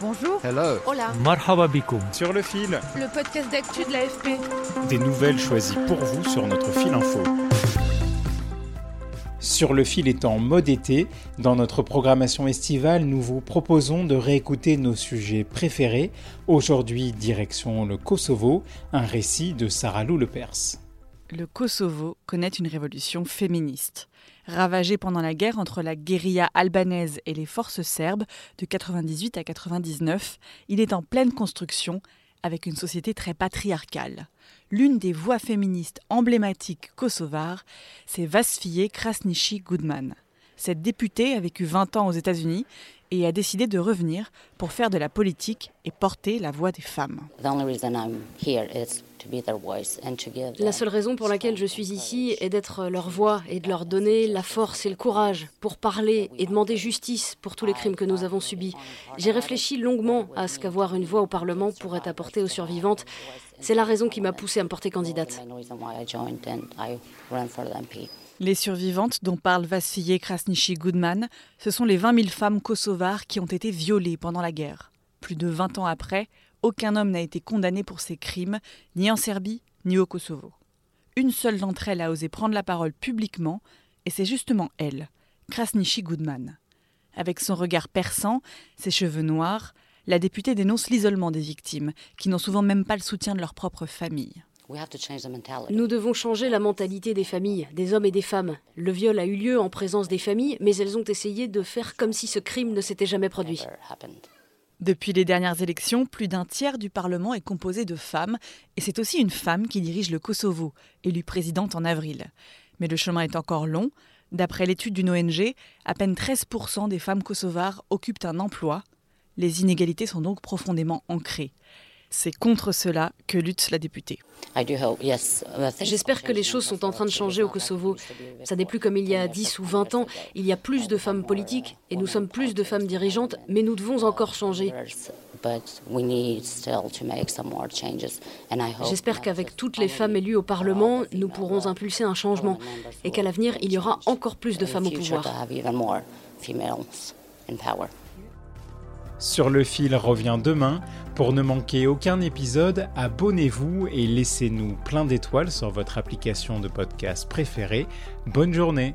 Bonjour. Hello. Hola. Marhaba bikoum. Sur le fil. Le podcast d'actu de l'AFP. Des nouvelles choisies pour vous sur notre fil info. Sur le fil est en mode été, dans notre programmation estivale, nous vous proposons de réécouter nos sujets préférés. Aujourd'hui, direction le Kosovo, un récit de Sarah Lou Lepers. Le Kosovo connaît une révolution féministe. Ravagé pendant la guerre entre la guérilla albanaise et les forces serbes de 98 à 99, il est en pleine construction avec une société très patriarcale. L'une des voix féministes emblématiques kosovares, c'est Vasfie Krasniqi Goodman. Cette députée a vécu 20 ans aux États-Unis et a décidé de revenir pour faire de la politique et porter la voix des femmes. La seule raison pour laquelle je suis ici est d'être leur voix et de leur donner la force et le courage pour parler et demander justice pour tous les crimes que nous avons subis. J'ai réfléchi longuement à ce qu'avoir une voix au Parlement pourrait apporter aux survivantes. C'est la raison qui m'a poussée à me porter candidate. Les survivantes dont parle Vasfie Krasniqi Goodman, ce sont les 20 000 femmes kosovares qui ont été violées pendant la guerre. Plus de 20 ans après, aucun homme n'a été condamné pour ces crimes, ni en Serbie, ni au Kosovo. Une seule d'entre elles a osé prendre la parole publiquement, et c'est justement elle, Krasniqi Goodman. Avec son regard perçant, ses cheveux noirs, la députée dénonce l'isolement des victimes, qui n'ont souvent même pas le soutien de leur propre famille. Nous devons changer la mentalité des familles, des hommes et des femmes. Le viol a eu lieu en présence des familles, mais elles ont essayé de faire comme si ce crime ne s'était jamais produit. Depuis les dernières élections, plus d'un tiers du Parlement est composé de femmes, et c'est aussi une femme qui dirige le Kosovo, élue présidente en avril. Mais le chemin est encore long. D'après l'étude d'une ONG, à peine 13% des femmes kosovares occupent un emploi. Les inégalités sont donc profondément ancrées. C'est contre cela que lutte la députée. J'espère que les choses sont en train de changer au Kosovo. Ça n'est plus comme il y a 10 ou 20 ans. Il y a plus de femmes politiques et nous sommes plus de femmes dirigeantes, mais nous devons encore changer. J'espère qu'avec toutes les femmes élues au Parlement, nous pourrons impulser un changement et qu'à l'avenir, il y aura encore plus de femmes au pouvoir. Sur le fil revient demain. Pour ne manquer aucun épisode, abonnez-vous et laissez-nous plein d'étoiles sur votre application de podcast préférée. Bonne journée.